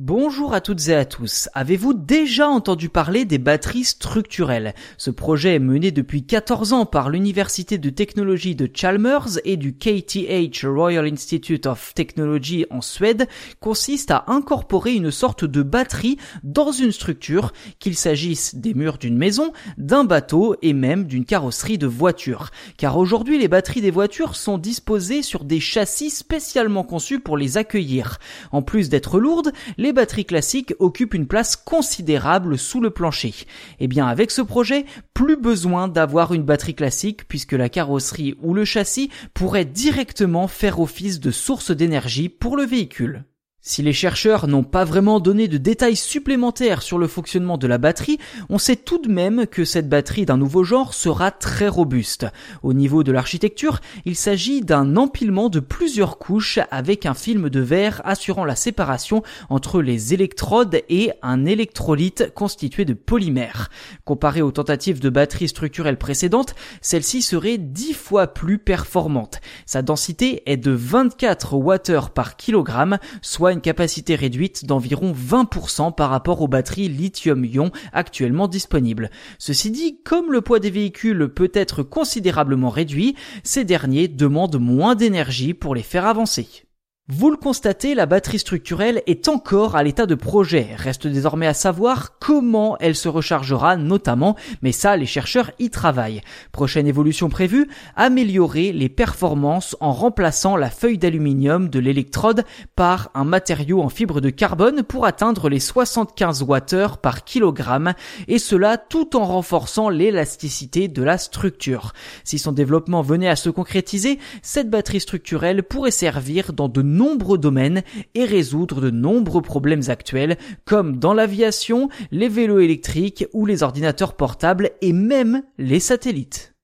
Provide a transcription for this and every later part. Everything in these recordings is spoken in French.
Bonjour à toutes et à tous. Avez-vous déjà entendu parler des batteries structurelles? Ce projet mené depuis 14 ans par l'Université de technologie de Chalmers et du KTH Royal Institute of Technology en Suède consiste à incorporer une sorte de batterie dans une structure, qu'il s'agisse des murs d'une maison, d'un bateau et même d'une carrosserie de voiture. Car aujourd'hui les batteries des voitures sont disposées sur des châssis spécialement conçus pour les accueillir. En plus d'être lourdes, batteries classiques occupent une place considérable sous le plancher. Et eh bien avec ce projet, plus besoin d'avoir une batterie classique puisque la carrosserie ou le châssis pourrait directement faire office de source d'énergie pour le véhicule. Si les chercheurs n'ont pas vraiment donné de détails supplémentaires sur le fonctionnement de la batterie, on sait tout de même que cette batterie d'un nouveau genre sera très robuste. Au niveau de l'architecture, il s'agit d'un empilement de plusieurs couches avec un film de verre assurant la séparation entre les électrodes et un électrolyte constitué de polymères. Comparé aux tentatives de batteries structurelles précédentes, celle-ci serait 10 fois plus performante. Sa densité est de 24 Wh par kilogramme, soit une capacité réduite d'environ 20% par rapport aux batteries lithium-ion actuellement disponibles. Ceci dit, comme le poids des véhicules peut être considérablement réduit, ces derniers demandent moins d'énergie pour les faire avancer. Vous le constatez, la batterie structurelle est encore à l'état de projet. Reste désormais à savoir comment elle se rechargera notamment, mais ça, les chercheurs y travaillent. Prochaine évolution prévue, améliorer les performances en remplaçant la feuille d'aluminium de l'électrode par un matériau en fibre de carbone pour atteindre les 75 Wh par kilogramme, et cela tout en renforçant l'élasticité de la structure. Si son développement venait à se concrétiser, cette batterie structurelle pourrait servir dans de nombreux domaines et résoudre de nombreux problèmes actuels comme dans l'aviation, les vélos électriques ou les ordinateurs portables et même les satellites.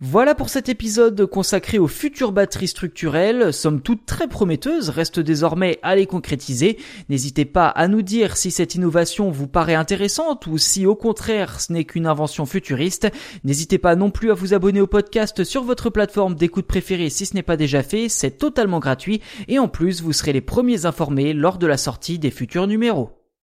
Voilà pour cet épisode consacré aux futures batteries structurelles, somme toute très prometteuses, reste désormais à les concrétiser. N'hésitez pas à nous dire si cette innovation vous paraît intéressante ou si au contraire ce n'est qu'une invention futuriste. N'hésitez pas non plus à vous abonner au podcast sur votre plateforme d'écoute préférée si ce n'est pas déjà fait, c'est totalement gratuit et en plus vous serez les premiers informés lors de la sortie des futurs numéros.